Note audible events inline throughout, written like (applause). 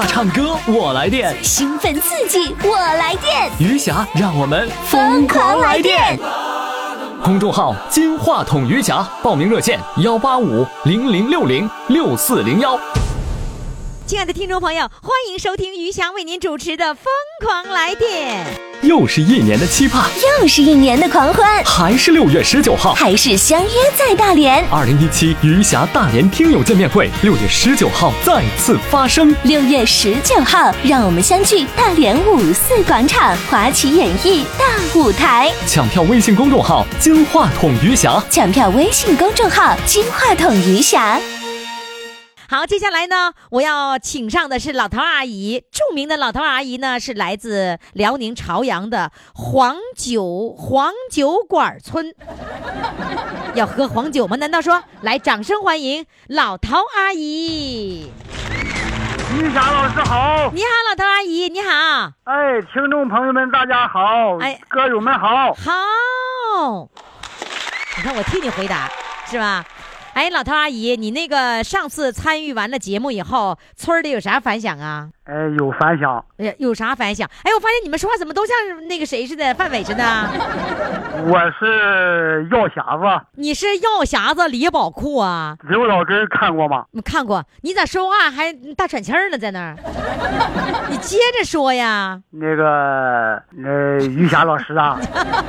话唱歌我来电，兴奋刺激我来电，余霞让我们疯狂来电。公众号“金话筒余霞”，报名热线：幺八五零零六零六四零幺。亲爱的听众朋友，欢迎收听余霞为您主持的《疯狂来电》。又是一年的期盼，又是一年的狂欢，还是六月十九号，还是相约在大连。二零一七余霞大连听友见面会，六月十九号再次发生。六月十九号，让我们相聚大连五四广场华旗演艺大舞台。抢票微信公众号“金话筒余霞”，抢票微信公众号“金话筒余霞”。好，接下来呢，我要请上的是老头阿姨，著名的老头阿姨呢是来自辽宁朝阳的黄酒黄酒馆村，(laughs) 要喝黄酒吗？难道说来，掌声欢迎老头阿姨。于霞老师好，你好，老头阿姨，你好。哎，听众朋友们大家好，哎，歌友们好，好。你看我替你回答，是吧？哎，老头阿姨，你那个上次参与完了节目以后，村里有啥反响啊？哎，有反响。哎，有啥反响？哎，我发现你们说话怎么都像那个谁似的，范伟似的。(laughs) 我是药匣子。你是药匣子李宝库啊？刘老根看过吗？你看过。你咋说话还大喘气儿呢？在那儿？你接着说呀。那个，呃于霞老师啊，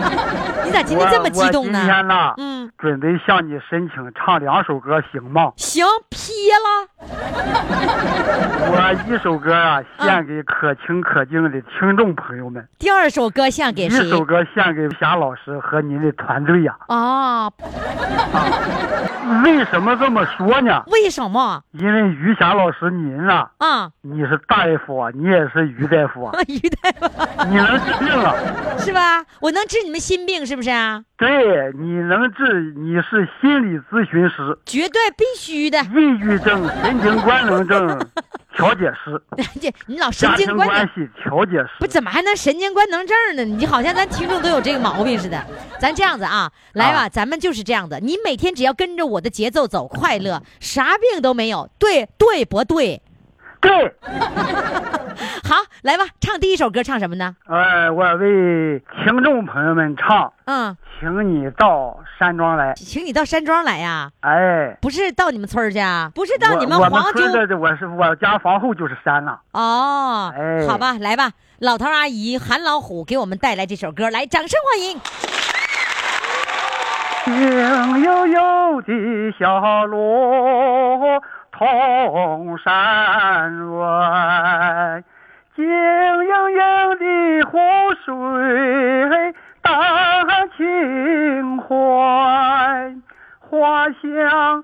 (laughs) 你咋今天这么激动呢？今天呢，嗯，准备向你申请唱两首歌，行吗？行，批了。我一首歌啊。献给可亲可敬的听众朋友们。第二首歌献给谁？一首歌献给霞老师和您的团队呀。啊，为什么这么说呢？为什么？因为于霞老师您啊，啊，你是大夫啊，你也是于大夫啊。(laughs) 于大夫，你能治病啊？(laughs) 是吧？我能治你们心病，是不是啊？对，你能治，你是心理咨询师，绝对必须的。抑郁症、神经官能症。(laughs) 调解师，这你老神经官关系调解师，不怎么还能神经官能症呢？你好像咱听众都有这个毛病似的。咱这样子啊，来吧，咱们就是这样的。你每天只要跟着我的节奏走，快乐，啥病都没有。对对不对？对。(laughs) 好，来吧，唱第一首歌，唱什么呢？呃，我为听众朋友们唱。嗯。请你到山庄来，请你到山庄来呀！哎，不是到你们村去啊，不是到你们黄村的，我是我家房后就是山了。哦，哎，好吧，来吧，老头阿姨韩老虎给我们带来这首歌，来，掌声欢迎。静悠悠的小路通山外，静盈盈的湖水。荡情怀，花香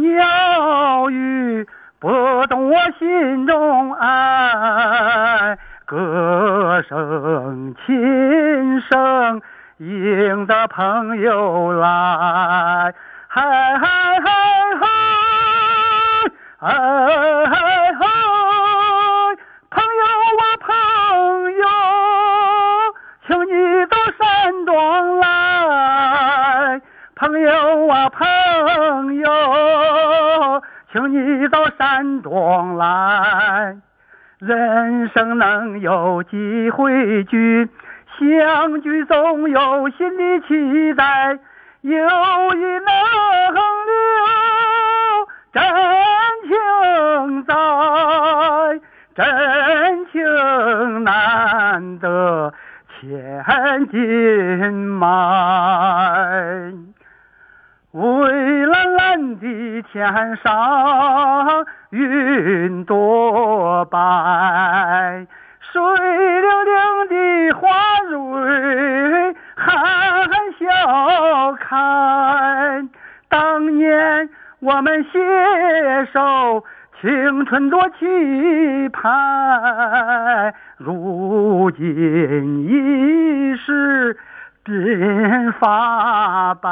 鸟语拨动我心中爱，歌声琴声迎着朋友来，嗨嗨嗨嗨，嗨嗨。朋友啊，朋友，请你到山庄来。人生能有几回聚，相聚总有新的期待。友谊能留真情在，真情难得千金买。蔚蓝蓝的天上云朵白，水灵灵的花蕊含笑开。当年我们携手，青春多期盼，如今已是。鬓发白，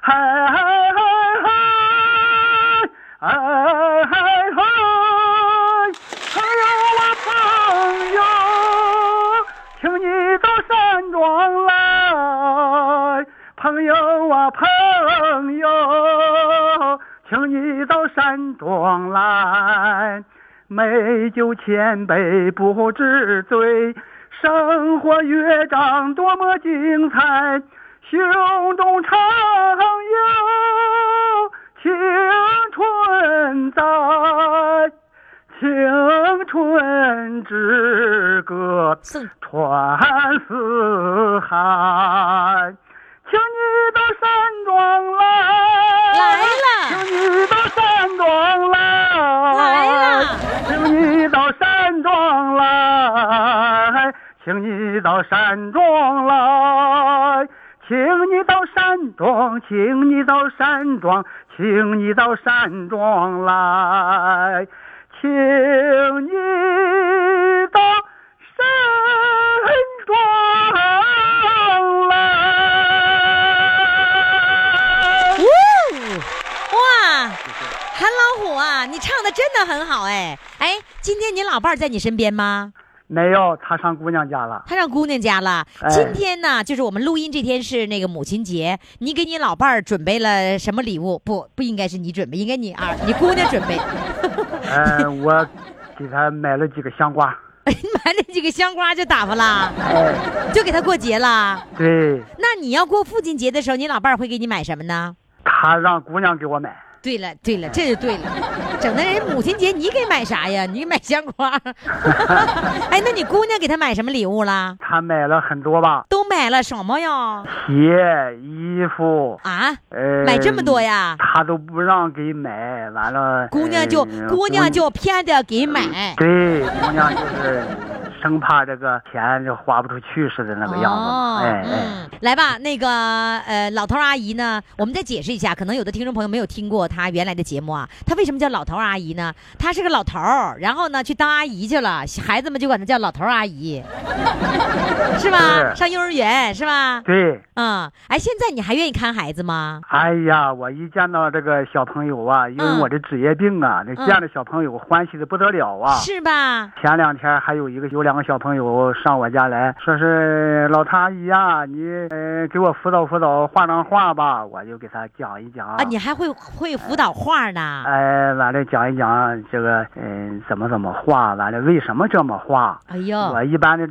嗨嗨嗨嗨，嗨嗨嗨，朋友啊朋友，请你到山庄来，朋友啊朋友，请你到山庄来，美酒千杯不知醉，生活乐章多么精彩，胸中常有青春在，青春之歌传四海，庄来，来了。请你到山庄来，来了。请你到山庄来，请你到山庄来，请你到山庄，请你到山庄，请你到山庄来，请你到山庄虎啊，你唱的真的很好哎哎，今天你老伴儿在你身边吗？没有，他上姑娘家了。他上姑娘家了。哎今天呢，就是我们录音这天是那个母亲节，你给你老伴儿准备了什么礼物？不，不应该是你准备，应该你啊，(laughs) 你姑娘准备。呃，我给他买了几个香瓜。(laughs) 买那几个香瓜就打发了，哎，就给他过节了。对，那你要过父亲节的时候，你老伴儿会给你买什么呢？他让姑娘给我买。对了，对了，这就对了。整的人母亲节你给买啥呀？你给买香瓜。(laughs) 哎，那你姑娘给他买什么礼物了？他买了很多吧，都买了什么呀？鞋、衣服，啊，呃，买这么多呀？他都不让给买，完了，姑娘就呃姑娘就偏得给买。对，姑娘就是 (laughs) 生怕这个钱就花不出去似的那个样子嘛，哦哎哎，嗯，来吧，那个呃，老头阿姨呢，我们再解释一下，可能有的听众朋友没有听过她原来的节目啊。她为什么叫老头阿姨呢？她是个老头儿，然后呢去当阿姨去了，孩子们就管她叫老头儿阿姨，(laughs) 是吧？是上幼儿园是吧？对。嗯，哎，现在你还愿意看孩子吗？哎呀，我一见到这个小朋友啊，因为嗯我的职业病啊，那嗯见着小朋友欢喜的不得了啊。是吧？前两天还有一个有两个小朋友上我家来说是老唐阿姨呀、你呃给我辅导辅导画张画吧，我就给他讲一讲啊，你还会会辅导画呢？哎，完了讲一讲这个嗯、怎么怎么画，完了为什么这么画。哎呦，我一般的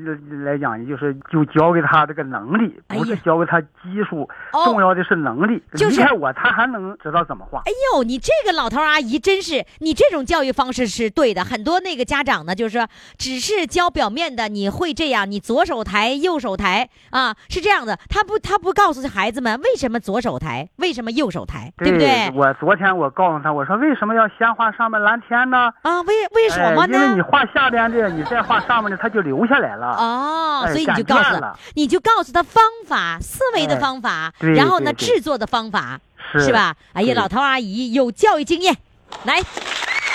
来讲，就是就教给他这个能力，不是教给他技术，哦重要的是能力。就是离开我，他还能知道怎么画。哎呦，你这个老头阿姨真是，你这种教育方式是对的。很多那个家长呢，就是说只是教表面的，你会这样，你左手抬，右手抬啊，是这样的。他不，他不告诉孩子们为什么左手抬，为什么右手抬，对不对？我昨天我告诉他，我说为什么要先画上面蓝天呢？啊，为为什么哎因为你？画下边的，你再画上面的，它就留下来了。哦，哎所以你就告诉他，你就告诉他方法、思维的哎方法，对然后呢，制作的方法，是是吧？哎呀，老头阿姨有教育经验。来，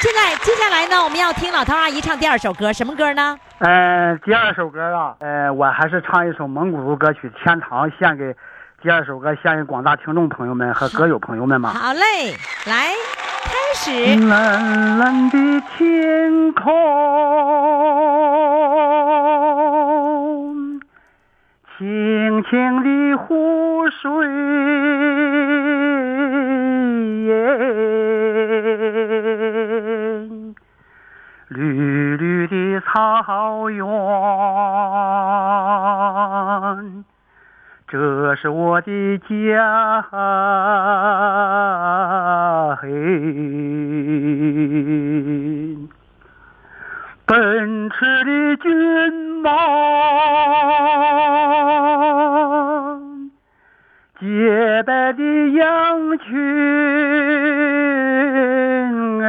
现在接下来呢，我们要听老头阿姨唱第二首歌，什么歌呢？呃，第二首歌啊，呃，我还是唱一首蒙古族歌曲《天堂》，献给第二首歌献给广大听众朋友们和歌友朋友们嘛。好嘞，来开始。蓝蓝的天空，清清的湖水，绿绿的草原，这是我的家，嘿，奔驰的骏马，洁白的羊群，哎，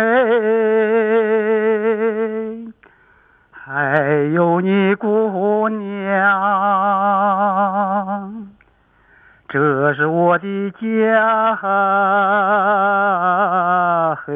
还有你姑娘。这是我的家，嘿，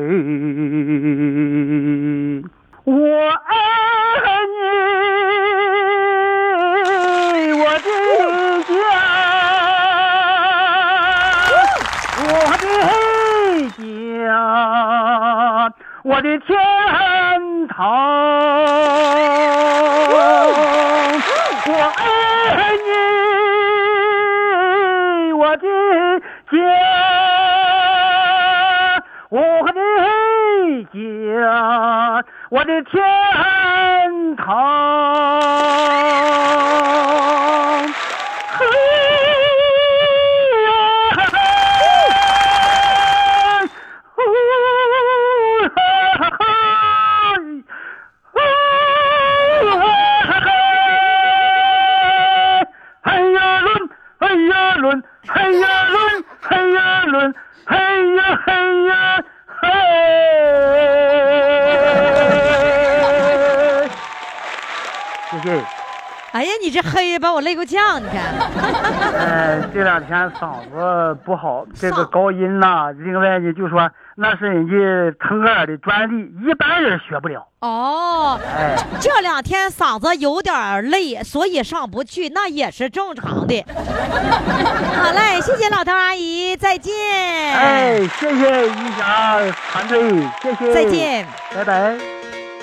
我累够呛，你看。(laughs) 呃，这两天嗓子不好，这个高音呐、(laughs) 另外呢，就说那是人家腾格尔的专利，一般人学不了。哦，哎，这两天嗓子有点累，所以上不去，那也是正常的。(laughs) 好嘞，谢谢老头阿姨，再见。哎，谢谢余霞团队，谢谢，再，见。拜拜。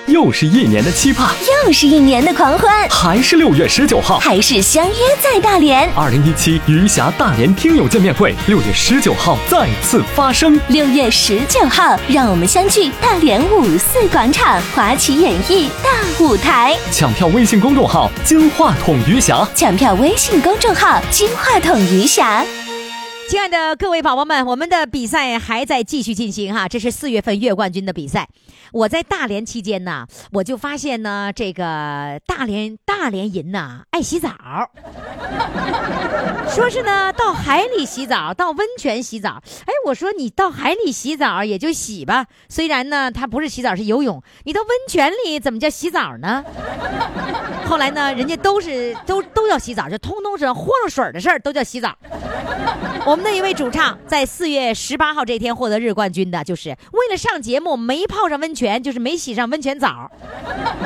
又是一年的期盼，又是一年的狂欢，还是六月十九号。还是相约在大连。二零一七余霞大连听友见面会，六月十九号再次发生。六月十九号，让我们相聚大连五四广场华旗演艺大舞台。抢票微信公众号“金话筒余霞抢票微信公众号“金话筒余霞亲爱的各位宝宝们，我们的比赛还在继续进行哈，这是四月份月冠军的比赛。我在大连期间呢，我就发现呢，这个大连大连人呐爱洗澡，说是呢到海里洗澡，到温泉洗澡。哎，我说你到海里洗澡也就洗吧，虽然呢它不是洗澡是游泳，你到温泉里怎么叫洗澡呢？(laughs) 后来呢，人家都是都都要洗澡，就通通是豁了水的事儿都叫洗澡。我们的一位主唱在四月十八号这天获得日冠军的，就是为了上节目没泡上温泉，就是没洗上温泉澡，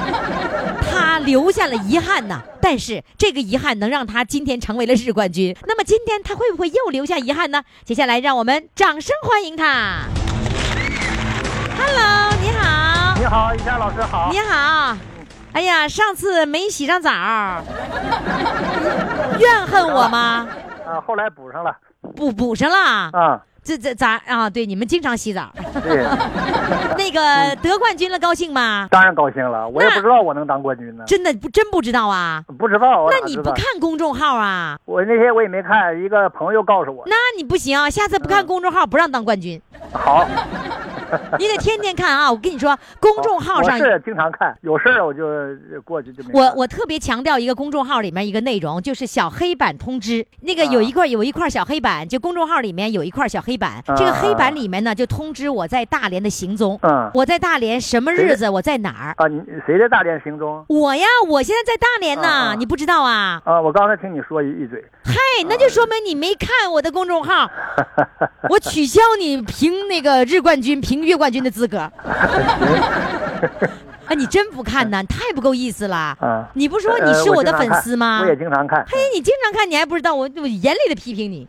(laughs) 他留下了遗憾呐。但是这个遗憾能让他今天成为了日冠军。那么今天他会不会又留下遗憾呢？接下来让我们掌声欢迎他。Hello，你好，你好，一佳老师好。你好。哎呀，上次没洗上澡，怨恨我吗？(laughs) 啊，后来补上了。补补上了。啊，这这咋啊？对，你们经常洗澡。对，那个得冠军了，高兴吗？当然高兴了。我也不知道我能当冠军呢，真的不真不知道啊？不知道。我那你不？看公众号啊？我那天我也没看，一个朋友告诉我。那你不行，下次不看公众号不让当冠军，好，(laughs) 你得天天看啊！我跟你说，公众号上我是经常看，有事儿我就过去就。我我特别强调一个公众号里面一个内容，就是小黑板通知。那个有一块有一块小黑板，就公众号里面有一块小黑板，这个黑板里面呢就通知我在大连的行踪。嗯我在大连什么日子，我在哪儿？啊，你谁在大连行踪？我呀，我现在在大连呢，你不知道啊？啊，我刚才听你说一一嘴。嗨，那就说明你没看我的公众号，(laughs) 我取消你评那个日冠军、评月冠军的资格。(laughs) 啊，你真不看呐？你太不够意思了。啊，你不说你呃是我的粉丝吗？我也经常看。嘿，你经常看，你还不知道我我严厉的批评你。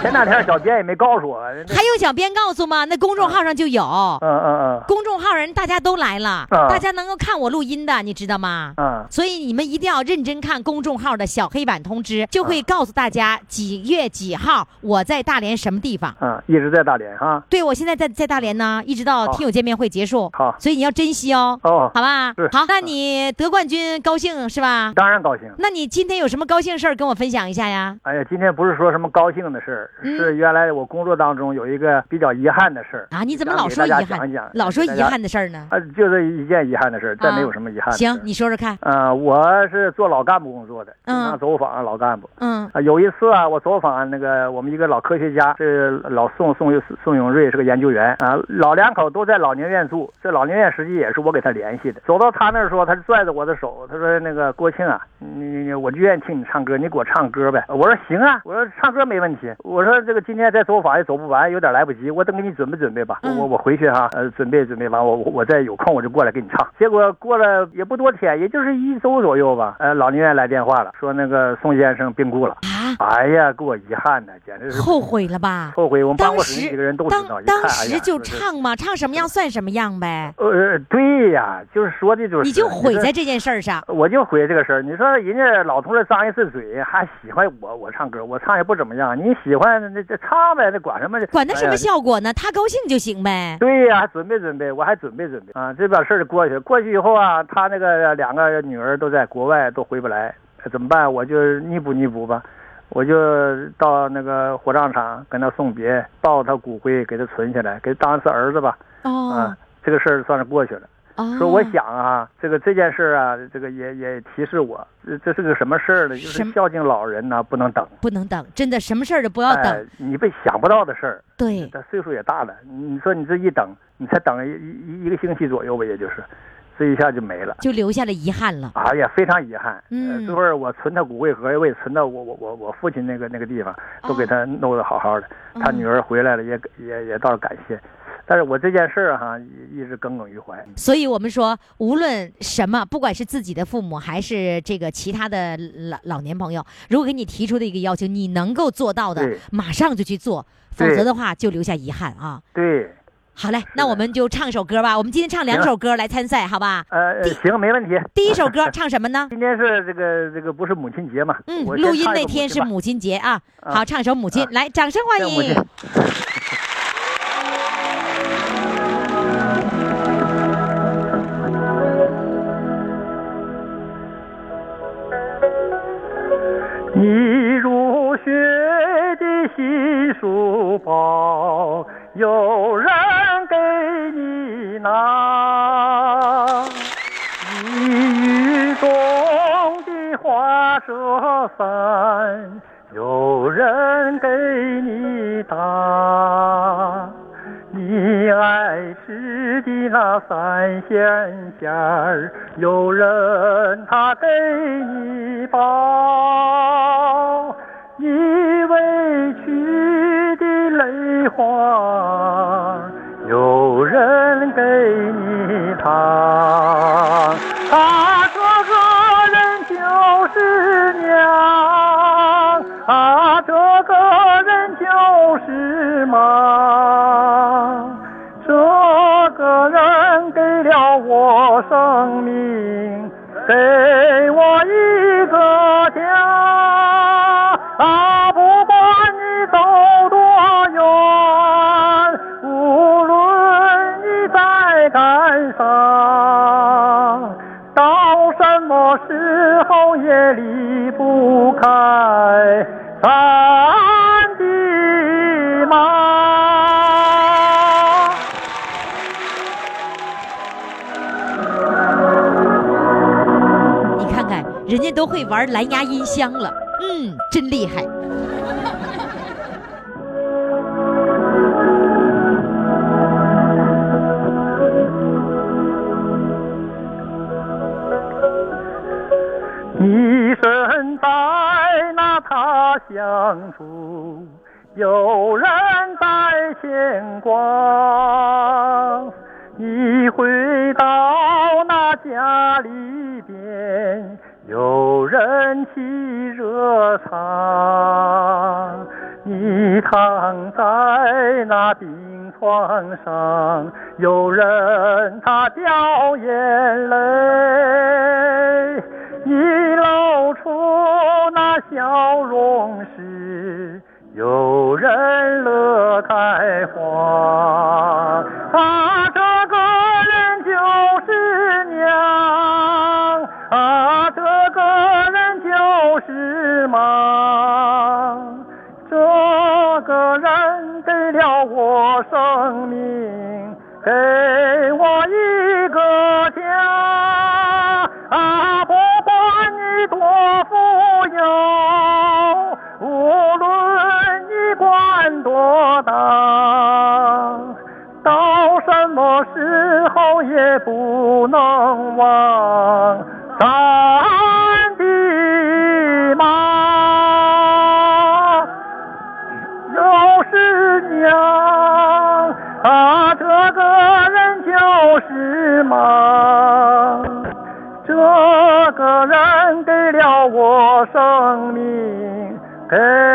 前两天小编也没告诉我。还有小编告诉吗？那公众号上就有，嗯嗯嗯公众号人大家都来了，啊大家能够看我录音的，你知道吗？嗯嗯，所以你们一定要认真看公众号的小黑板通知，就会告诉大家几月几号我在大连什么地方。嗯，一直在大连哈。对，我现在在在大连呢，一直到听友见面会结束。好所以你要珍惜哦。哦好吧是。好，那你得冠军高兴是吧？当然高兴。那你今天有什么高兴事儿跟我分享一下呀？哎呀，今天不是说什么高兴的事儿，嗯是原来我工作当中有一个比较遗憾的事儿啊，你怎么老说遗憾讲一讲，老说遗憾的事儿呢？啊，就是一件遗憾的事儿，再啊没有什么遗憾的。行，你说说看。呃，我是做老干部工作的，经嗯常走访老干部。嗯啊，有一次啊，我走访那个我们一个老科学家，是老宋宋宋永瑞，是个研究员啊。老两口都在老年院住，这老年院实际也是我给他联系的。走到他那儿说，他就拽着我的手，他说：“那个国庆啊，你你你，我就愿意听你唱歌，你给我唱歌呗。”我说：“行啊，我说唱歌没问题。”我说：“这个今天再走法也走不完，有点来不及，我等给你准备准备吧。我嗯我我回去哈，呃，准备准备完，我我我再有空我就过来给你唱。”结果过了也不多天，也就是一周左右吧，呃，老宁院来电话了，说那个宋先生病故了。啊，哎呀，给我遗憾的，简直是后悔了吧？后悔。我们办当公室几个人都知道，当时就唱嘛，唱什么样算什么样呗，呃，对呀，就是说的就是你就毁在这件事儿上。我就毁这个事儿。你说人家老同志张一次嘴，还喜欢我，我唱歌，我唱也不怎么样。你喜欢那这唱呗，那管什么？管他什么效果呢？他高兴就行呗。对呀，准备准备，我还准备准备啊。这把事儿就过去了，过去以后啊，他那个两个女儿都在国外，都回不来，怎么办？我就弥补弥补吧，我就到那个火葬场跟他送别，抱他骨灰给他存起来，给他当是儿子吧。哦啊，这个事儿算是过去了。哦，说我想啊，这个这件事儿啊，这个也也提示我，这这是个什么事儿呢？就是孝敬老人呢、不能等，不能等，真的什么事儿都不要等。哎，你被想不到的事儿，对，他岁数也大了，你说你这一等，你才等一一一个星期左右吧，也就是，这一下就没了。就留下了遗憾了。哎呀，非常遗憾。嗯这会儿我存他骨灰盒，我也存到我我我我父亲那个那个地方，都给他弄得好好的。他嗯女儿回来了，也也也倒是感谢。但是我这件事儿哈，一一直耿耿于怀。所以我们说，无论什么，不管是自己的父母还是这个其他的老老年朋友，如果给你提出的一个要求，你能够做到的，马上就去做，否则的话就留下遗憾啊。对，好嘞，那我们就唱首歌吧。我们今天唱两首歌来参赛，好吧？呃，行，没问题。第一首歌 (laughs) 唱什么呢？今天是这个这个不是母亲节嘛？嗯，录音那天是母亲节啊。啊好，唱首《母亲》，来，掌声欢迎。你入学的新书包，有人给你拿。你雨中的花折伞，有人给你打。你爱吃的那三鲜馅儿，有人他给你包。你委屈的泪花，有人给你擦。啊，这个人就是娘，啊，这个人就是妈，生命，给我一都会玩蓝牙音箱了，嗯，真厉害。你身在那他乡处，人。这个人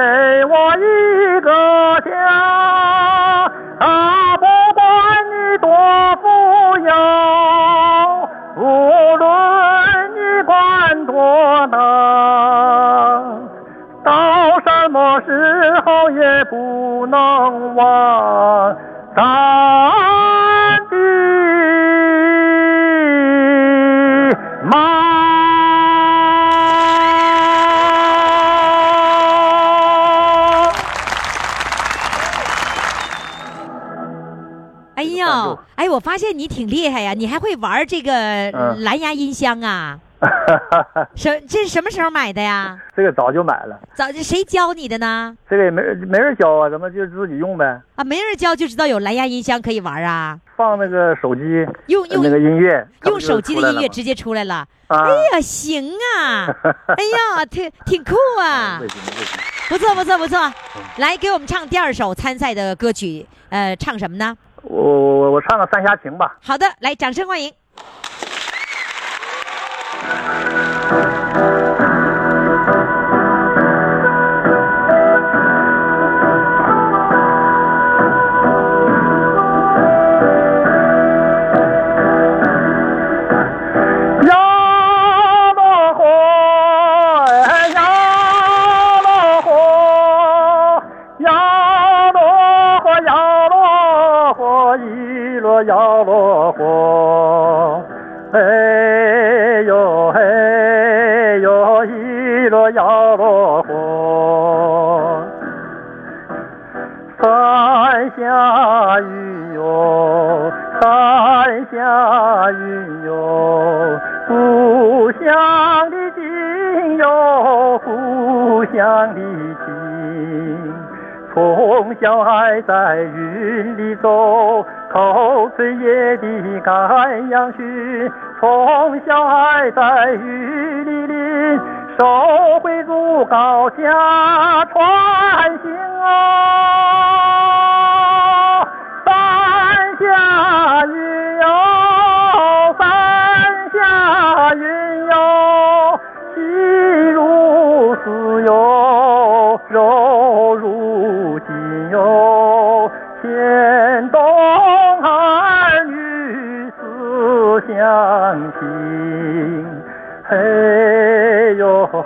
我发现你挺厉害呀，你还会玩这个嗯蓝牙音箱啊？(laughs) 什这是什么时候买的呀？这个早就买了，早就谁教你的呢？这个也没没人教啊，咱们就自己用呗，啊，没人教就知道有蓝牙音箱可以玩啊？放那个手机用用那个音乐，用手机的音乐直接出来了。啊哎呀，行啊！(laughs) 哎呀，挺挺酷啊？不错不错不错，嗯来给我们唱第二首参赛的歌曲，呃，唱什么呢？我我我唱个《三峡情》吧。好的，来，掌声欢迎。摇落火，哎哟哎哟，一落摇落火。山下雨哟，山下雨哟，故乡的情哟，故乡的情。从小还在云里走，口吹野的赶羊去。从小爱在雨里淋，手绘竹篙下传行哦。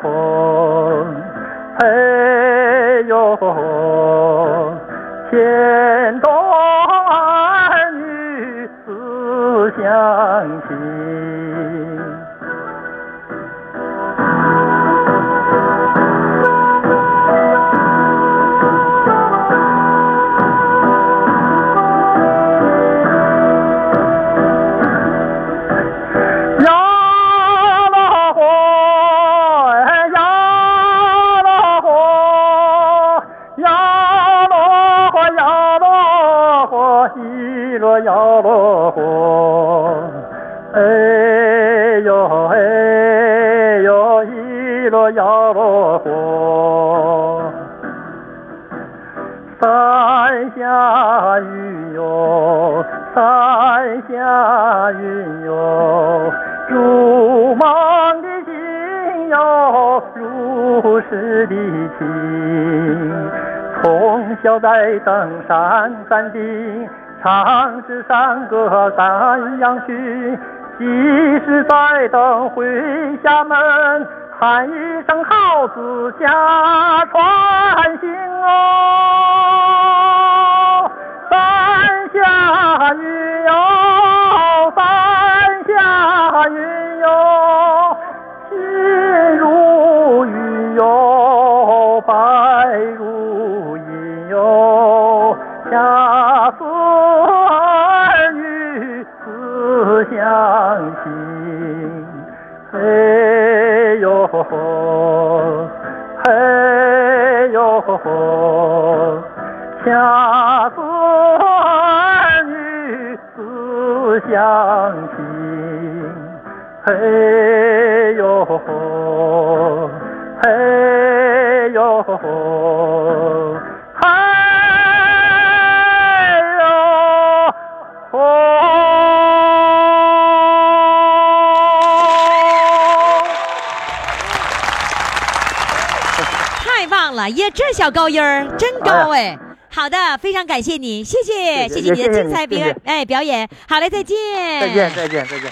呦吼，嘿呦吼，牵动儿女思乡情。火。山下雨哟，山下云哟，如梦的心哟，如诗的情。从小在登山山顶，唱支山歌赶羊去。即使在等回家门，喊一声号子下船行哦。三下雨哟，三下雨恰似儿女思乡情。嘿哟嗬，嘿哟嗬，耶，这小高音儿真高哎。好的，非常感谢你，谢谢，谢谢谢你的精彩表哎表演。好嘞，再见，再见，再见，再见。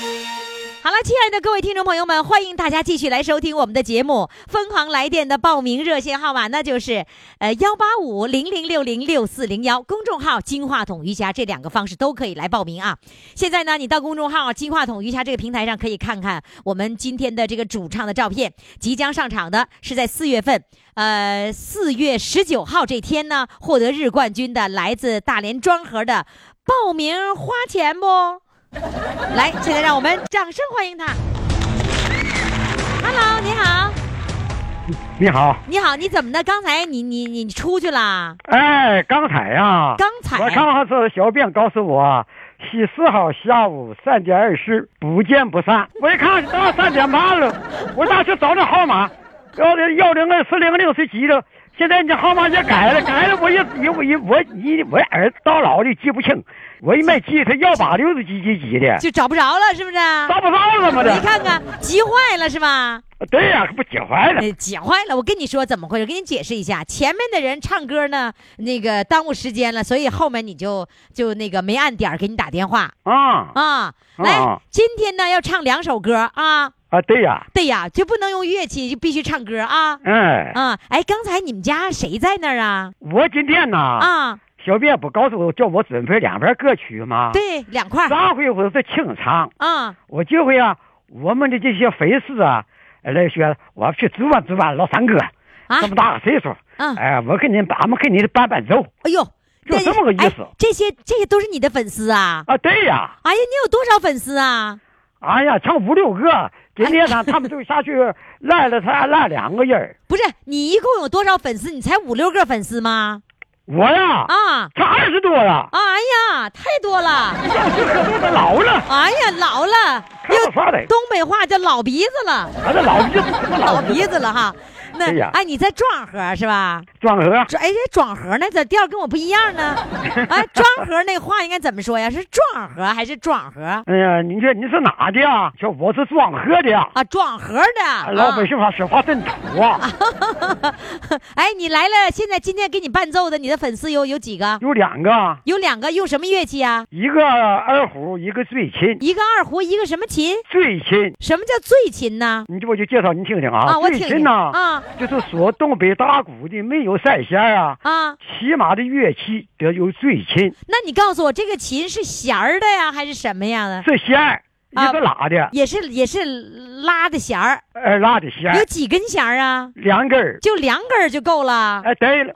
好了，亲爱的各位听众朋友们，欢迎大家继续来收听我们的节目。疯狂来电的报名热线号码那就是呃幺八五零零六零六四零幺，公众号“金话筒瑜伽”这两个方式都可以来报名啊。现在呢，你到公众号“金话筒瑜伽”这个平台上可以看看我们今天的这个主唱的照片。即将上场的是在四月份，呃，四月十九号这天呢，获得日冠军的来自大连庄河的，报名花钱不？(laughs) 来，现在让我们掌声欢迎他。Hello，你好，你好，你好，你怎么的？刚才你你你出去了？哎，刚才呀，刚才我刚好是小编告诉我，十四号下午三点二十不见不散。我一看到三点半了，我打去找那号码，幺零幺零二四零零是几的？现在你这号码也改了，改了，我也我我我一我儿子到老的记不清，我一没记他幺八六是几几几的，就找不着了，是不是？找不着了么的你。看看，急坏了是吧？对呀、可不急坏了。呃，急坏了！我跟你说怎么回事，给你解释一下。前面的人唱歌呢，那个耽误时间了，所以后面你就就那个没按点儿给你打电话啊啊。来啊，今天呢要唱两首歌啊。啊，对呀、对呀，就不能用乐器，就必须唱歌啊。哎，啊，哎，刚才你们家谁在那儿啊？我今天呢，啊，小编不告诉我叫我准备两盘歌曲吗？，对，两块上回我是清唱，啊。我这回啊，我们的这些粉丝啊，来说我要去指望指望老三哥，啊这么大个岁数，嗯哎，我给您咱们给您伴伴奏哎呦，就这么个意思哎这些这些都是你的粉丝啊？啊，对呀，哎呀，你有多少粉丝啊？哎呀，成五六个，今天呢，他们就下去 (laughs) 赖了，才赖两个人不是，你一共有多少粉丝？你才五六个粉丝吗？我呀，啊，才二十多呀，哎呀，太多了！这可都老了，哎呀，老了，东北话叫老鼻子了，啊，这老鼻子，老鼻子了哈。哎，你在庄河是吧？庄河。哎，这庄河那咋调跟我不一样呢？(laughs) 哎，庄河那话应该怎么说呀？是庄河还是庄河？哎呀，你这你是哪的呀？说我是庄河的呀。啊，庄河的。老啊百姓话说话真土啊！(laughs) 哎，你来了，现在今天给你伴奏的，你的粉丝有有几个？有两个，有两个，用什么乐器啊？一个二胡，一个醉琴。一个二胡，一个什么琴？醉琴，什么叫醉琴呢？你这我就介绍你听听啊。啊我听听醉琴呢，啊就是说东北大鼓的没有三弦啊，啊，起码的乐器得有醉琴，那你告诉我，这个琴是弦儿的呀，还是什么样的？是弦儿，啊一个拉的，也是也是拉的弦儿，呃拉的弦儿，有几根弦儿啊？两根儿。就两根儿就够了。哎，对了，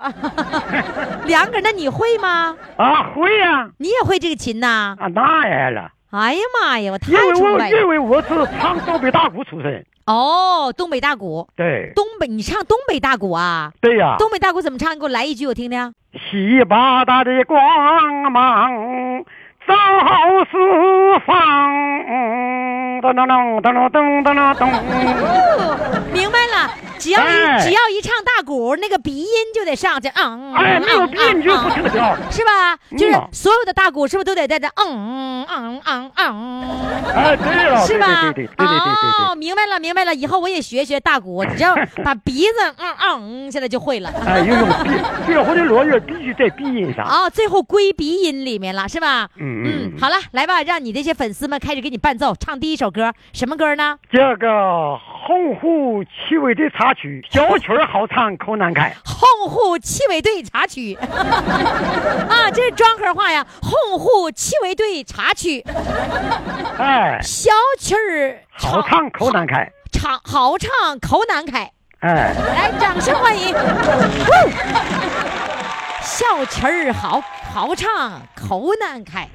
(laughs) 两根儿，那你会吗？啊，会呀，你也会这个琴呐？啊，那然了，哎呀妈呀，我太因为我崇拜了因为我是唱东北大鼓出身，哦！东北大鼓，对，东北，你唱东北大鼓啊？对呀，东北大鼓怎么唱？你给我来一句，我听听。稀巴达的光芒走四方，咚咚咚咚咚咚咚咚。明白了，只要一只要一唱大鼓，那个鼻音就得上去，嗯嗯。哎，没有鼻就不行，是吧？就是所有的大鼓是不是都得在这？嗯嗯嗯嗯嗯。哎，对了，是吧？对对对对对对。哦，明白了，明白了。以后我也学学大鼓，只要 (laughs) 把鼻子嗯嗯，现在就会了。哎，用鼻个后的罗音必须在鼻音上啊，最后归鼻音里面了，是吧？嗯。嗯嗯，好了，来吧，让你这些粉丝们开始给你伴奏，唱第一首歌，什么歌呢？这个洪湖七味队插曲，(laughs) 小曲儿好唱口难开。洪湖七尾队插曲 (laughs) 啊，这是庄河话呀。洪湖七尾队插曲，哎，小曲儿好唱口难开。唱好唱口难开。哎，来，掌声欢迎！呜 (laughs) 小曲儿好好唱，口难开。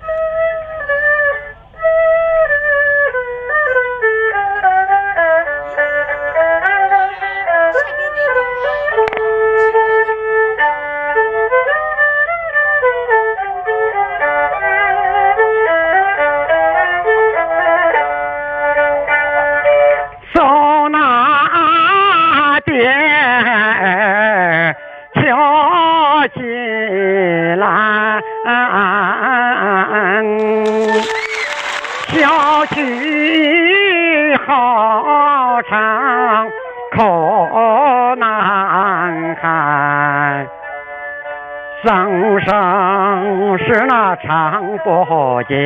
生生是那尝不尽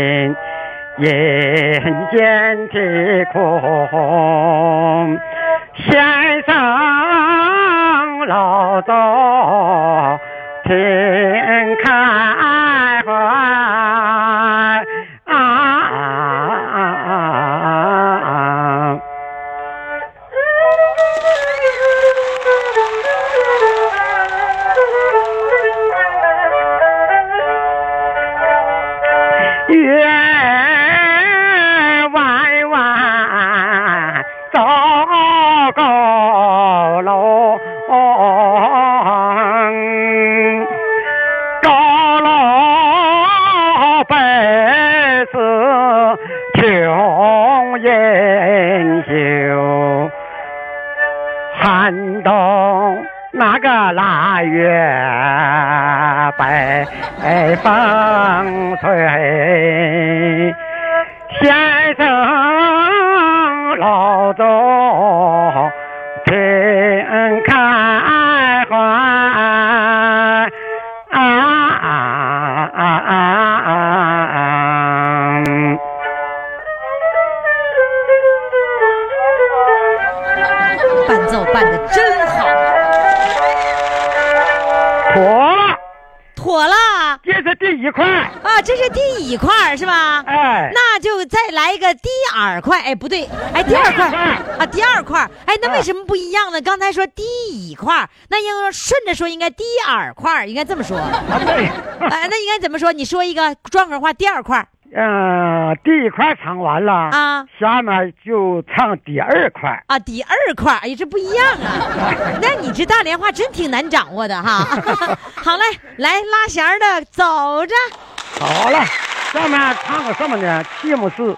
人间的苦。先生老走听看腊月北风吹，先生老走哎，不对，哎，第二块啊，第二块，哎，那为什么不一样呢？刚才说第一块，那应该顺着说，应该第二块，应该这么说。啊对，(laughs) 哎，那应该怎么说？你说一个转口话，第二块嗯，第一块唱完了，啊下面就唱第二块。啊，第二块，哎呀，这不一样啊！(laughs) 那你这大连话真挺难掌握的哈。(laughs) 好嘞，来拉弦儿的，走着。好了，下面唱个什么呢？题目是《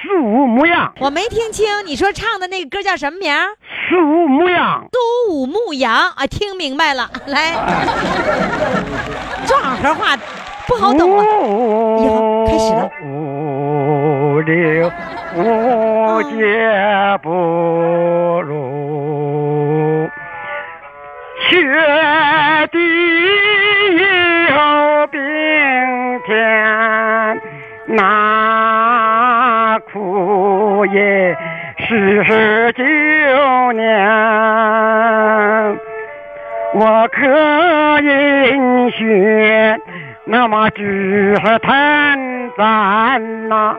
四五牧羊》，我没听清你说唱的那个歌叫什么名儿？四无模样。都武牧羊啊，听明白了，(laughs) 来，壮河话不好懂啊。以后开始了五六五节不如，雪地有冰天，那苦也十九年。我可饮血，那么只是贪咱呐，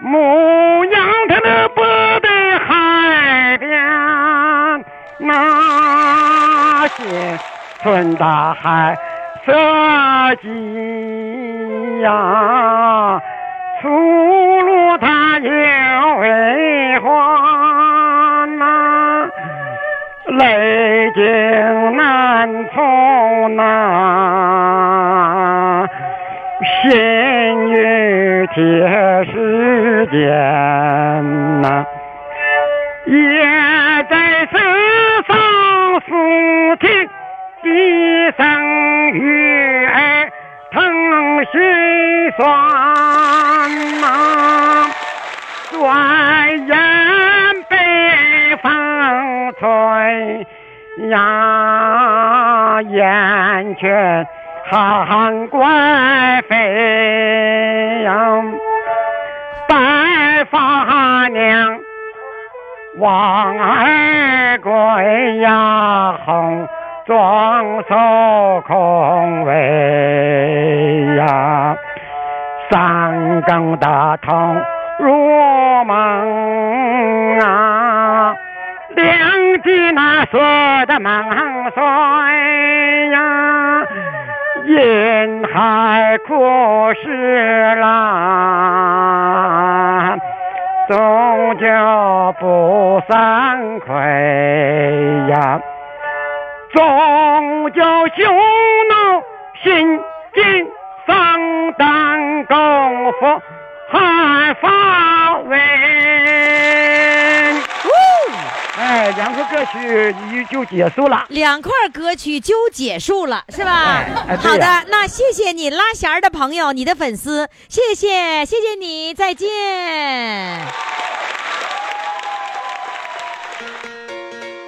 牧羊他那不得海边，那些春大海色鸡呀，出入它有为欢呐。泪尽难从呐，心与铁石间呐，也在世上诉听一声雨儿疼心酸呐。转眼北风吹呀，眼前寒怪飞呀，白发娘望儿归呀，红妆手空围呀。三更的痛入梦啊，两地那说的梦碎呀，因海枯石烂，终究不散亏呀。终究匈奴心惊丧胆功夫还发威。哎，两个歌曲就就结束了。两块歌曲就结束了，是吧？哎哎对好的，那谢谢你拉弦儿的朋友，你的粉丝，谢谢，谢谢你，再见。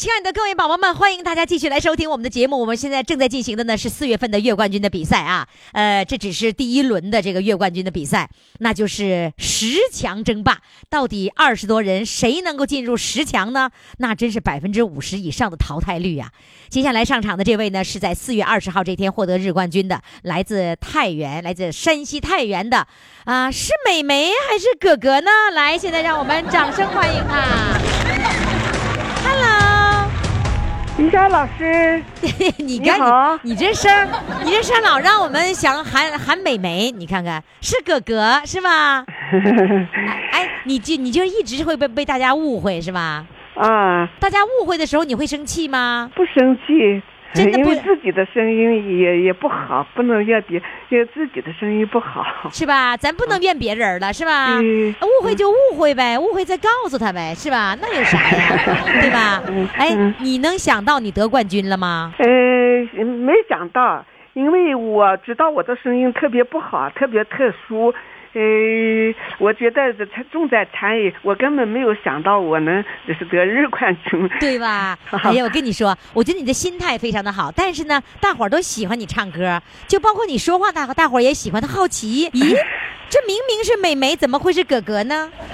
亲爱的各位宝宝们，欢迎大家继续来收听我们的节目。我们现在正在进行的呢是四月份的月冠军的比赛啊，呃，这只是第一轮的这个月冠军的比赛，那就是十强争霸。到底二十多人谁能够进入十强呢？那真是百分之五十以上的淘汰率啊！接下来上场的这位呢，是在四月二十号这天获得日冠军的，来自太原，来自山西太原的啊，是美眉还是哥哥呢？来，现在让我们掌声欢迎他。于山老师，(laughs) 你看你好你，这声儿，你这声儿老让我们想喊喊美眉，你看看是哥哥是吧？(laughs) 哎，你就你就一直会被被大家误会是吧？啊，大家误会的时候你会生气吗？不生气，真的不因为自己的声音也也不好，不能怨别，因为自己的声音不好。(laughs) 是吧？咱不能怨别人了，是吧？嗯误会就误会呗，误会再告诉他呗，是吧？那有啥呀？(laughs) 对吧？哎，你能想到你得冠军了吗？呃，没想到，因为我知道我的声音特别不好，特别特殊。呃，我觉得这才重在参与，我根本没有想到我能就是得日冠军。对吧？(laughs) 哎呀，我跟你说，我觉得你的心态非常的好，但是呢，大伙儿都喜欢你唱歌，就包括你说话，大大伙儿也喜欢。他好奇，(laughs) 咦，这明明是美眉，怎么会是哥哥呢？(laughs)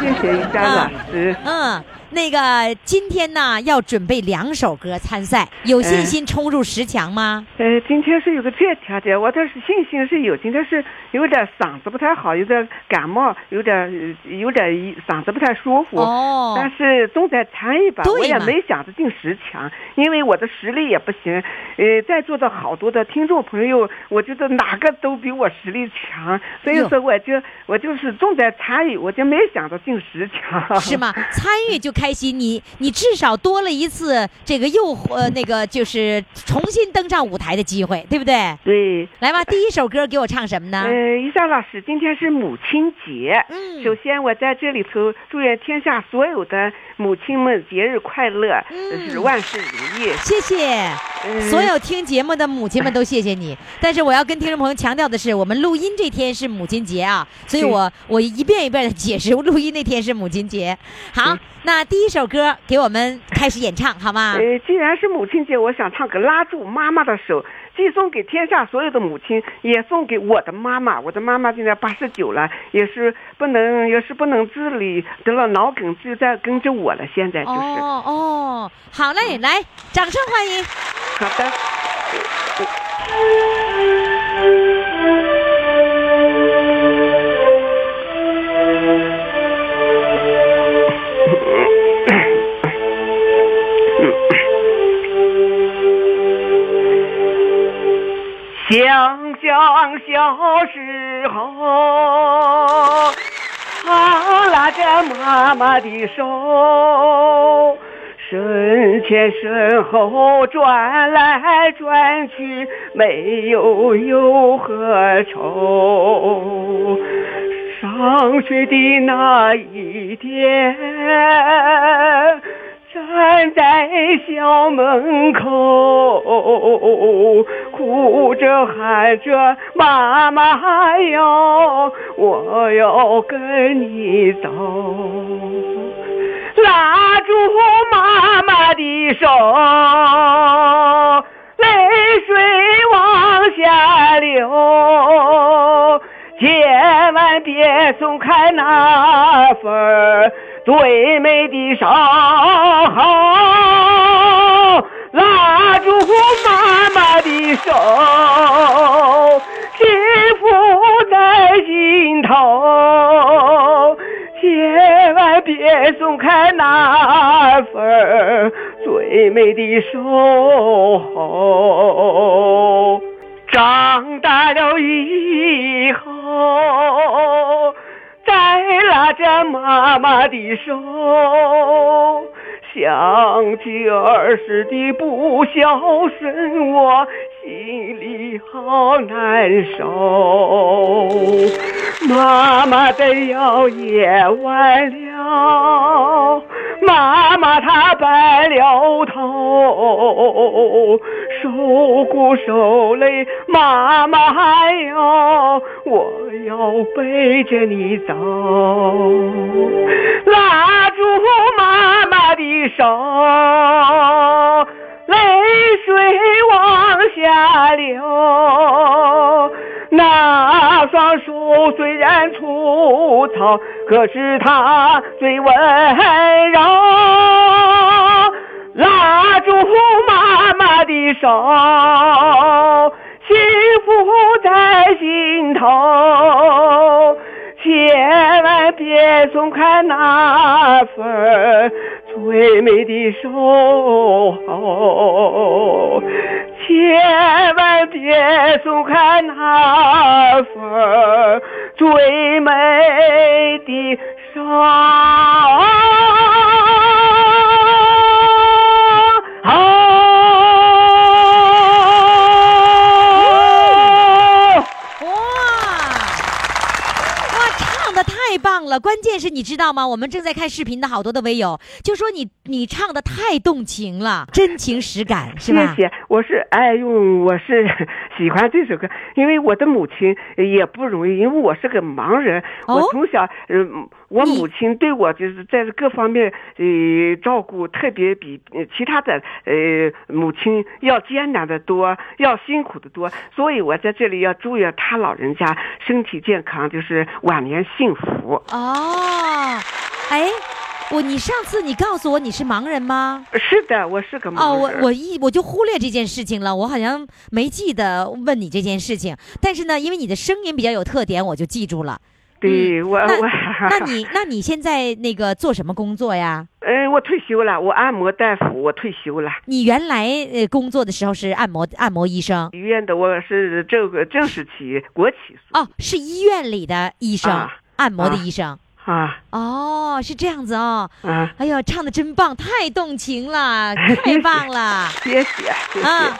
谢谢于霞老师。嗯，那个今天呢要准备两首歌参赛，有信心冲入十强吗？呃，今天是有个这条件，我倒是信心是有，今天是有点嗓子不太好，有点感冒，有点呃有点嗓子不太舒服。哦但是重在参与吧，对我也没想着进十强，因为我的实力也不行。呃，在座的好多的听众朋友，我觉得哪个都比我实力强，所以说我就我就是重在参与，我就没想着进十强。是？吗？参与就开心，你你至少多了一次这个又呃那个就是重新登上舞台的机会，对不对？对。来吧，第一首歌给我唱什么呢？呃，于霞老师，今天是母亲节。嗯首先我在这里头祝愿天下所有的母亲们节日快乐，嗯是万事如意。谢谢。嗯。所有听节目的母亲们都谢谢你，(laughs) 但是我要跟听众朋友强调的是，我们录音这天是母亲节啊，所以我我一遍一遍的解释，录音那天是母亲节。好，那第一首歌给我们开始演唱好吗？呃，既然是母亲节，我想唱个拉住妈妈的手，既送给天下所有的母亲，也送给我的妈妈。我的妈妈现在八十九了，也是不能，也是不能自理，得了脑梗，就在跟着我了。现在就是，哦哦，好嘞，来，掌声欢迎。好的。(laughs) 想想小时候，他拉着妈妈的手，身前身后转来转去，没有忧和愁。上学的那一天，站在校门口，哭着喊着妈妈哟，我要跟你走。拉住妈妈的手，泪水往下流，千万别松开那份最美的守候。拉住妈妈的手，幸福在心头。千万别松开那份最美的手。长大了以后，还拉着妈妈的手，想起儿时的不孝顺，我心里好难受。妈妈的药也完了，妈妈她白了头，受苦受累，妈妈还要我要背着你走，拉住妈妈的手，泪水往下流。那双手虽然粗糙，可是它最温柔。拉住妈妈的手，幸福在心头。千万别松开那份最美的守候，千万别松开那份最美的手。哇太棒了！关键是你知道吗？我们正在看视频的好多的微友就说你你唱的太动情了，真情实感，(laughs) 是吧？谢谢，我是哎呦，我是 (laughs) 喜欢这首歌，因为我的母亲也不容易，因为我是个盲人，哦我从小，嗯、我母亲对我就是在各方面呃照顾，特别比呃其他的呃母亲要艰难的多，要辛苦的多，所以我在这里要祝愿他老人家身体健康，就是晚年幸福。哦，哎，我你上次你告诉我你是盲人吗？是的，我是个盲人。哦，我我一我就忽略这件事情了，我好像没记得问你这件事情。但是呢，因为你的声音比较有特点，我就记住了。对我那我，那你 (laughs) 那你现在那个做什么工作呀？呃，我退休了，我按摩大夫，我退休了。你原来呃工作的时候是按摩按摩医生医院的我是正个正式企业国企哦，是医院里的医生，啊按摩的啊医生。啊哦，是这样子哦。啊，哎呦，唱的真棒，太动情了，(laughs) 太棒了。谢谢谢谢。啊，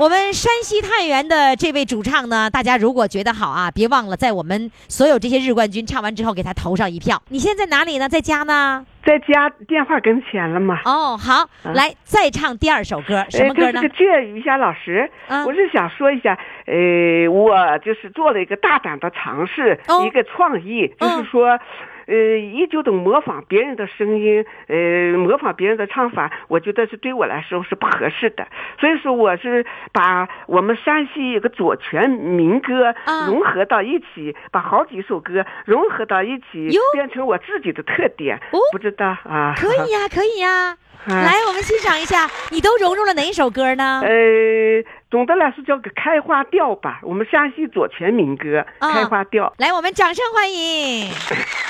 我们山西太原的这位主唱呢，大家如果觉得好啊，别忘了在我们所有这些日冠军唱完之后给他投上一票。你现在哪里呢？在家呢？在家电话跟前了嘛？哦，好，来再唱第二首歌，什么歌呢呃、这是个？介于一下老师，嗯我是想说一下，呃，我就是做了一个大胆的尝试，哦一个创意，嗯就是说。呃，依旧的模仿别人的声音，呃，模仿别人的唱法，我觉得是对我来说是不合适的。所以说，我是把我们山西一个左权民歌啊融合到一起，把好几首歌融合到一起哟，变成我自己的特点。哦不知道啊？可以呀、(laughs) 可以呀、啊来，我们欣赏一下，你都融入了哪一首歌呢？呃，总的来说叫个开花调吧，我们山西左权民歌《啊开花调》。来，我们掌声欢迎。(laughs)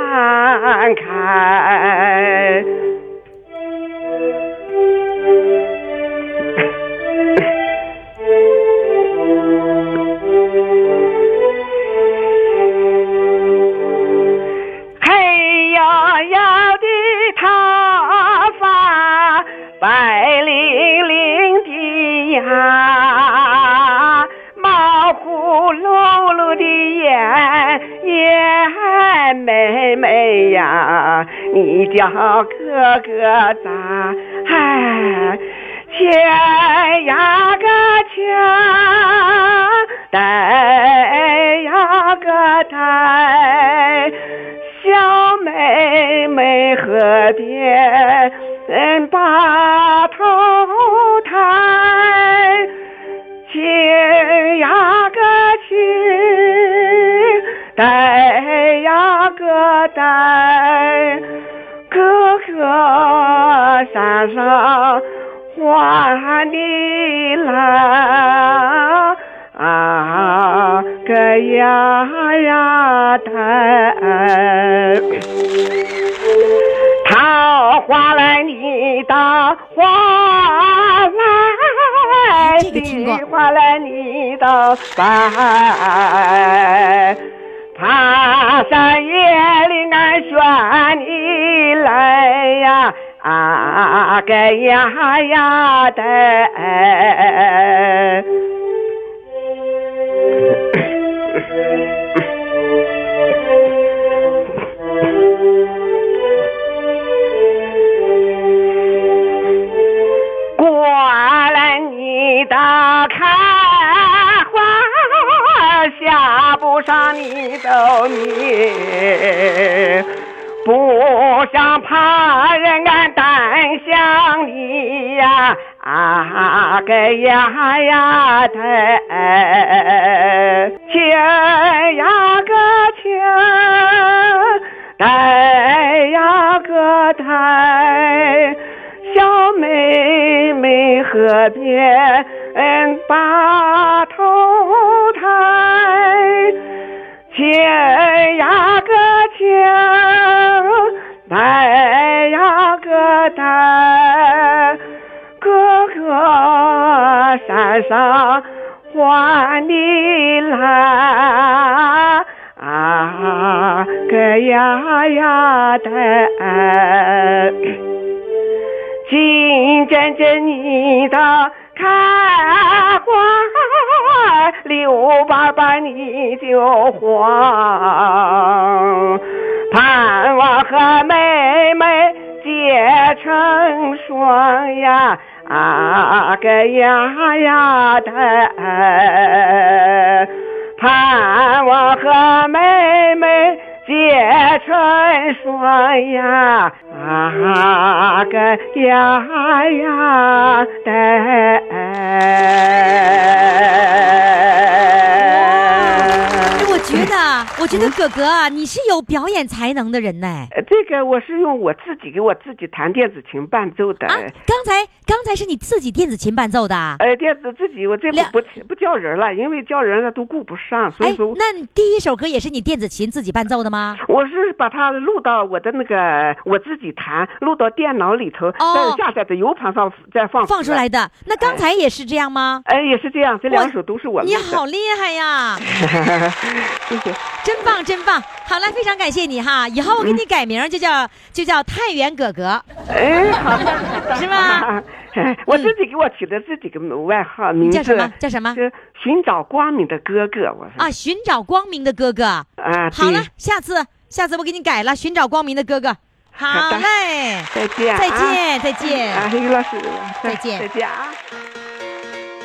看看。呀，你叫哥哥咋？哎，牵呀个牵，带呀个带。小妹妹河边人把带呀个带，哥哥山上还你来啊个呀呀的。桃花来，你到花来，这个听过梨花来，你到白。爬山野那个呀呀的。过来你打开花，下不上你的米，不想怕人俺单想你呀，啊个呀呀的，钱呀个钱，带呀个带。小妹妹河边把头抬，牵呀个牵，带呀个带，哥哥山上还你来。啊个呀呀的。金针针你的开花，六瓣瓣你就黄，盼望和妹妹结成双呀，啊个呀呀的，盼望和妹妹。结成双呀，啊个呀呀哎，的。我觉得，我觉得哥哥啊，你是有表演才能的人呢。呃这个我是用我自己给我自己弹电子琴伴奏的。啊，刚才刚才是你自己电子琴伴奏的啊。呃，电子自己我这不不不叫人了，因为叫人了都顾不上，所哎以说，那你第一首歌也是你电子琴自己伴奏的吗？我是把它录到我的那个我自己弹，录到电脑里头，哦再下载的 U 盘上再放放出来。的。那刚才也是这样吗？哎，也是这样，这两首都是我录你。好厉害呀！(laughs) (laughs) 谢谢。真棒，真棒！好了，非常感谢你哈，以后我给你改名就叫就叫太原哥哥。哎，好的，是吗？哎，(laughs) 我自己给我起的自己个外号，名字叫什么叫什么是寻找光明的哥哥，我是啊，寻找光明的哥哥。啊，好了，下次下次我给你改了，寻找光明的哥哥。好嘞，再见啊，再见，再见。啊，于老师，再见再见啊。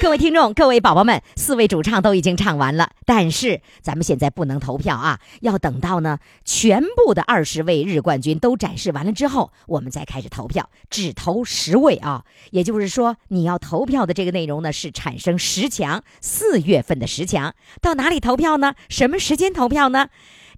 各位听众，各位宝宝们，四位主唱都已经唱完了，但是咱们现在不能投票啊，要等到呢全部的二十位日冠军都展示完了之后，我们再开始投票，只投十位啊。也就是说，你要投票的这个内容呢是产生十强，四月份的十强，到哪里投票呢？什么时间投票呢？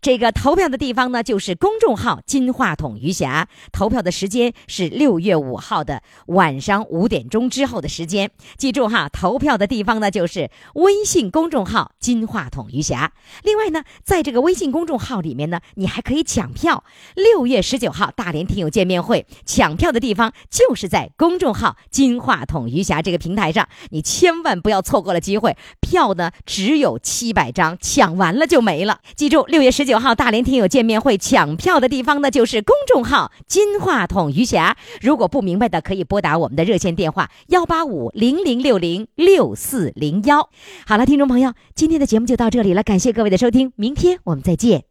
这个投票的地方呢，就是公众号“金话筒余霞”，投票的时间是六月五号的晚上五点钟之后的时间。记住哈，投票的地方呢，就是微信公众号“金话筒余霞”。另外呢，在这个微信公众号里面呢，你还可以抢票。六月十九号大连听友见面会，抢票的地方就是在公众号“金话筒余霞”这个平台上，你千万不要错过了机会。票呢只有七百张，抢完了就没了。记住，六月十九九号大连听友见面会抢票的地方呢，就是公众号“金话筒余霞”。如果不明白的，可以拨打我们的热线电话幺八五零零六零六四零幺。好了，听众朋友，今天的节目就到这里了，感谢各位的收听，明天我们再见。